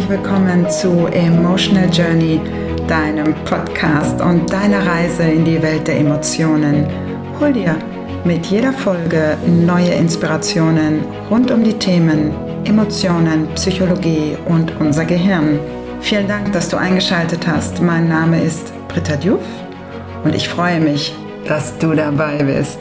herzlich willkommen zu Emotional Journey, deinem Podcast und deiner Reise in die Welt der Emotionen. Hol dir mit jeder Folge neue Inspirationen rund um die Themen Emotionen, Psychologie und unser Gehirn. Vielen Dank, dass du eingeschaltet hast. Mein Name ist Britta Diouf und ich freue mich, dass du dabei bist.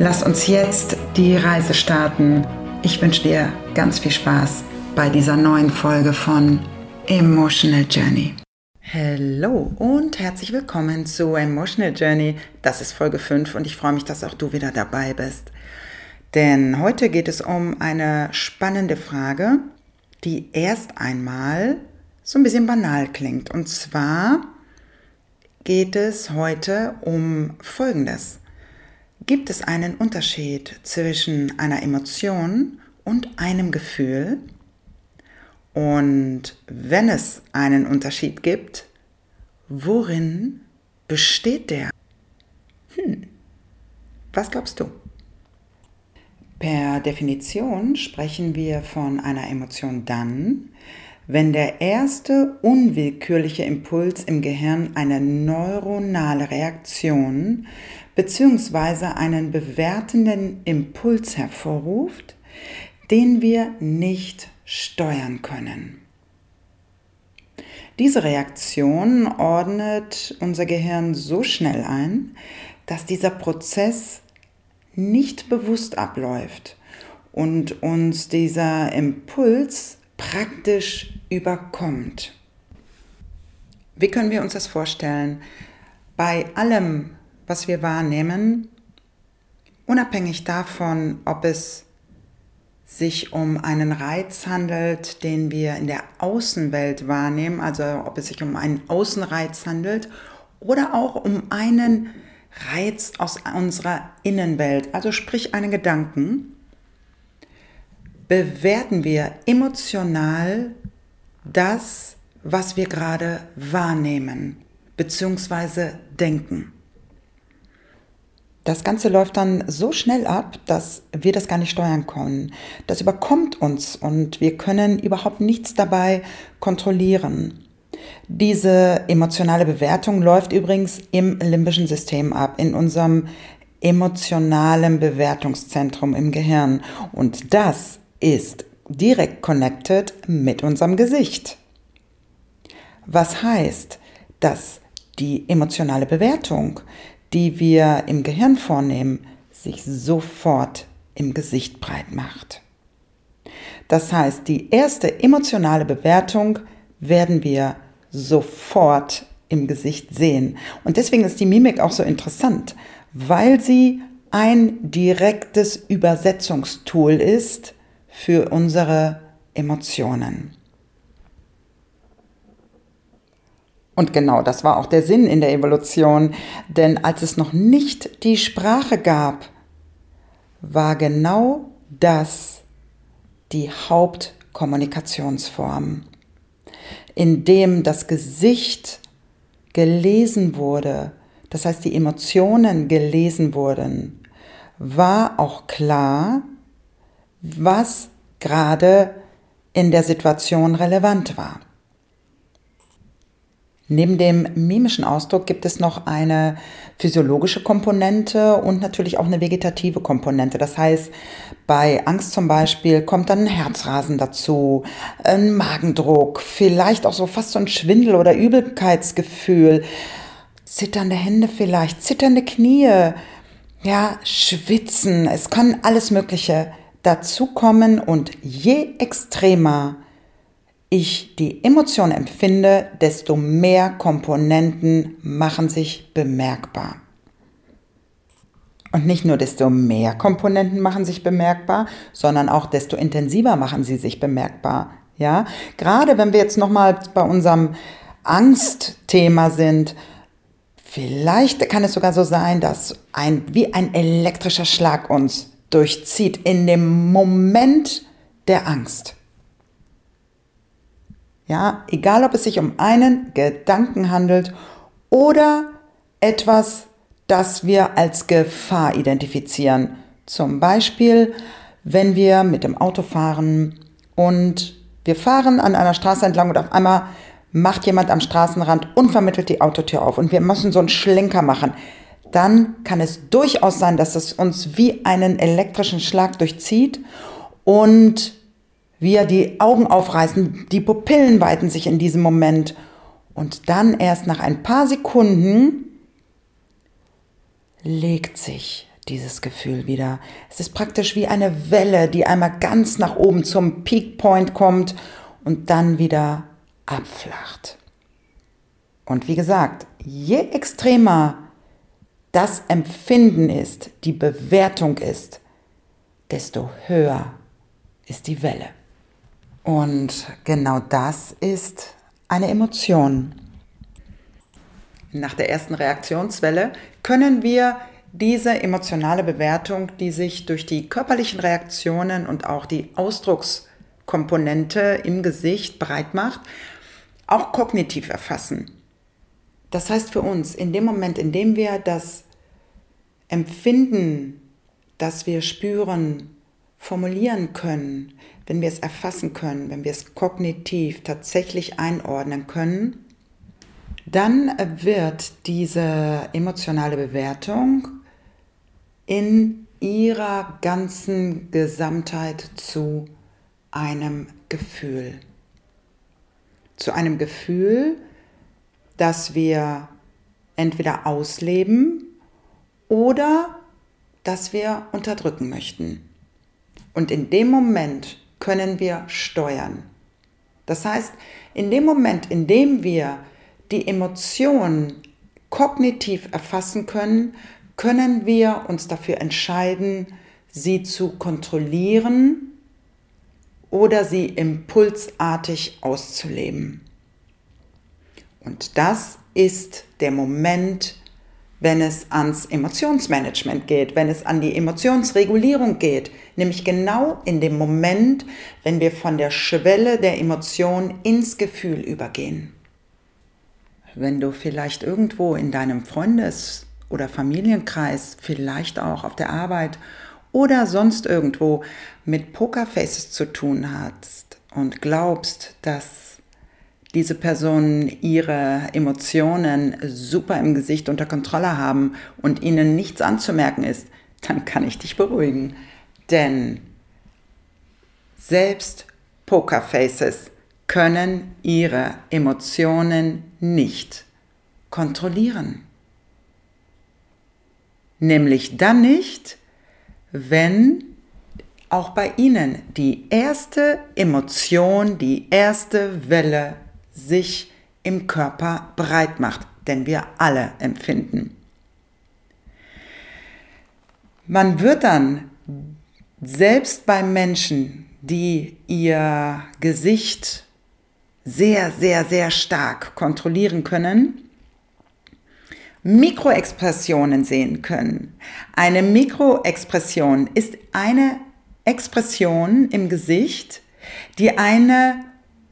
Lass uns jetzt die Reise starten. Ich wünsche dir ganz viel Spaß bei dieser neuen Folge von Emotional Journey. Hallo und herzlich willkommen zu Emotional Journey. Das ist Folge 5 und ich freue mich, dass auch du wieder dabei bist. Denn heute geht es um eine spannende Frage, die erst einmal so ein bisschen banal klingt. Und zwar geht es heute um Folgendes. Gibt es einen Unterschied zwischen einer Emotion und einem Gefühl? Und wenn es einen Unterschied gibt, worin besteht der? Hm, was glaubst du? Per Definition sprechen wir von einer Emotion dann, wenn der erste unwillkürliche Impuls im Gehirn eine neuronale Reaktion bzw. einen bewertenden Impuls hervorruft, den wir nicht steuern können. Diese Reaktion ordnet unser Gehirn so schnell ein, dass dieser Prozess nicht bewusst abläuft und uns dieser Impuls praktisch überkommt. Wie können wir uns das vorstellen? Bei allem, was wir wahrnehmen, unabhängig davon, ob es sich um einen Reiz handelt, den wir in der Außenwelt wahrnehmen, also ob es sich um einen Außenreiz handelt oder auch um einen Reiz aus unserer Innenwelt, also sprich einen Gedanken, bewerten wir emotional das, was wir gerade wahrnehmen bzw. denken. Das Ganze läuft dann so schnell ab, dass wir das gar nicht steuern können. Das überkommt uns und wir können überhaupt nichts dabei kontrollieren. Diese emotionale Bewertung läuft übrigens im limbischen System ab, in unserem emotionalen Bewertungszentrum im Gehirn. Und das ist direkt connected mit unserem Gesicht. Was heißt, dass die emotionale Bewertung die wir im Gehirn vornehmen, sich sofort im Gesicht breit macht. Das heißt, die erste emotionale Bewertung werden wir sofort im Gesicht sehen. Und deswegen ist die Mimik auch so interessant, weil sie ein direktes Übersetzungstool ist für unsere Emotionen. Und genau das war auch der Sinn in der Evolution, denn als es noch nicht die Sprache gab, war genau das die Hauptkommunikationsform, in dem das Gesicht gelesen wurde, das heißt die Emotionen gelesen wurden, war auch klar, was gerade in der Situation relevant war. Neben dem mimischen Ausdruck gibt es noch eine physiologische Komponente und natürlich auch eine vegetative Komponente. Das heißt, bei Angst zum Beispiel kommt dann ein Herzrasen dazu, ein Magendruck, vielleicht auch so fast so ein Schwindel oder Übelkeitsgefühl, zitternde Hände vielleicht, zitternde Knie, ja, schwitzen. Es kann alles Mögliche dazukommen und je extremer ich die Emotion empfinde, desto mehr Komponenten machen sich bemerkbar. Und nicht nur desto mehr Komponenten machen sich bemerkbar, sondern auch desto intensiver machen sie sich bemerkbar. Ja, gerade wenn wir jetzt nochmal bei unserem Angstthema sind, vielleicht kann es sogar so sein, dass ein, wie ein elektrischer Schlag uns durchzieht in dem Moment der Angst. Ja, egal ob es sich um einen Gedanken handelt oder etwas, das wir als Gefahr identifizieren. Zum Beispiel, wenn wir mit dem Auto fahren und Wir fahren an einer Straße entlang und auf einmal macht jemand am Straßenrand unvermittelt die Autotür auf und wir müssen so einen Schlenker machen. Dann kann es durchaus sein, dass es uns wie einen elektrischen Schlag durchzieht und wir die Augen aufreißen, die Pupillen weiten sich in diesem Moment und dann erst nach ein paar Sekunden legt sich dieses Gefühl wieder. Es ist praktisch wie eine Welle, die einmal ganz nach oben zum Peak Point kommt und dann wieder abflacht. Und wie gesagt, je extremer das Empfinden ist, die Bewertung ist, desto höher ist die Welle. Und genau das ist eine Emotion. Nach der ersten Reaktionswelle können wir diese emotionale Bewertung, die sich durch die körperlichen Reaktionen und auch die Ausdruckskomponente im Gesicht breit macht, auch kognitiv erfassen. Das heißt für uns, in dem Moment, in dem wir das Empfinden, das wir spüren, formulieren können, wenn wir es erfassen können, wenn wir es kognitiv tatsächlich einordnen können, dann wird diese emotionale Bewertung in ihrer ganzen Gesamtheit zu einem Gefühl. Zu einem Gefühl, das wir entweder ausleben oder das wir unterdrücken möchten. Und in dem Moment können wir steuern. Das heißt, in dem Moment, in dem wir die Emotion kognitiv erfassen können, können wir uns dafür entscheiden, sie zu kontrollieren oder sie impulsartig auszuleben. Und das ist der Moment, wenn es ans Emotionsmanagement geht, wenn es an die Emotionsregulierung geht, nämlich genau in dem Moment, wenn wir von der Schwelle der Emotion ins Gefühl übergehen. Wenn du vielleicht irgendwo in deinem Freundes- oder Familienkreis, vielleicht auch auf der Arbeit oder sonst irgendwo mit Pokerfaces zu tun hast und glaubst, dass diese Personen ihre Emotionen super im Gesicht unter Kontrolle haben und ihnen nichts anzumerken ist, dann kann ich dich beruhigen. Denn selbst Pokerfaces können ihre Emotionen nicht kontrollieren. Nämlich dann nicht, wenn auch bei Ihnen die erste Emotion, die erste Welle sich im Körper breit macht, denn wir alle empfinden. Man wird dann selbst bei Menschen, die ihr Gesicht sehr, sehr, sehr stark kontrollieren können, Mikroexpressionen sehen können. Eine Mikroexpression ist eine Expression im Gesicht, die eine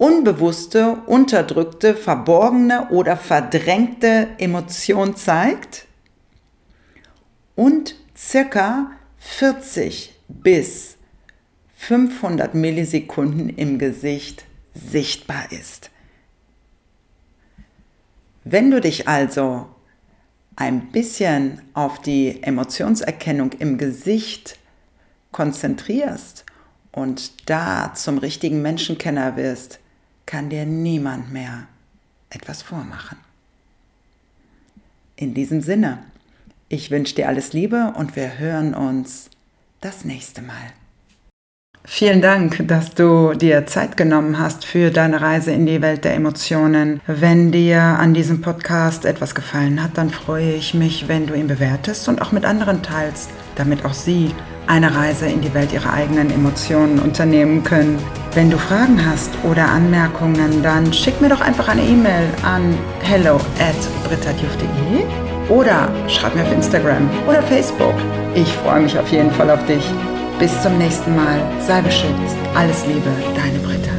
unbewusste, unterdrückte, verborgene oder verdrängte Emotion zeigt und circa 40 bis 500 Millisekunden im Gesicht sichtbar ist. Wenn du dich also ein bisschen auf die Emotionserkennung im Gesicht konzentrierst und da zum richtigen Menschenkenner wirst, kann dir niemand mehr etwas vormachen. In diesem Sinne, ich wünsche dir alles Liebe und wir hören uns das nächste Mal. Vielen Dank, dass du dir Zeit genommen hast für deine Reise in die Welt der Emotionen. Wenn dir an diesem Podcast etwas gefallen hat, dann freue ich mich, wenn du ihn bewertest und auch mit anderen teilst, damit auch sie eine Reise in die Welt ihrer eigenen Emotionen unternehmen können. Wenn du Fragen hast oder Anmerkungen, dann schick mir doch einfach eine E-Mail an hello at oder schreib mir auf Instagram oder Facebook. Ich freue mich auf jeden Fall auf dich. Bis zum nächsten Mal. Sei beschützt. Alles Liebe, deine Britta.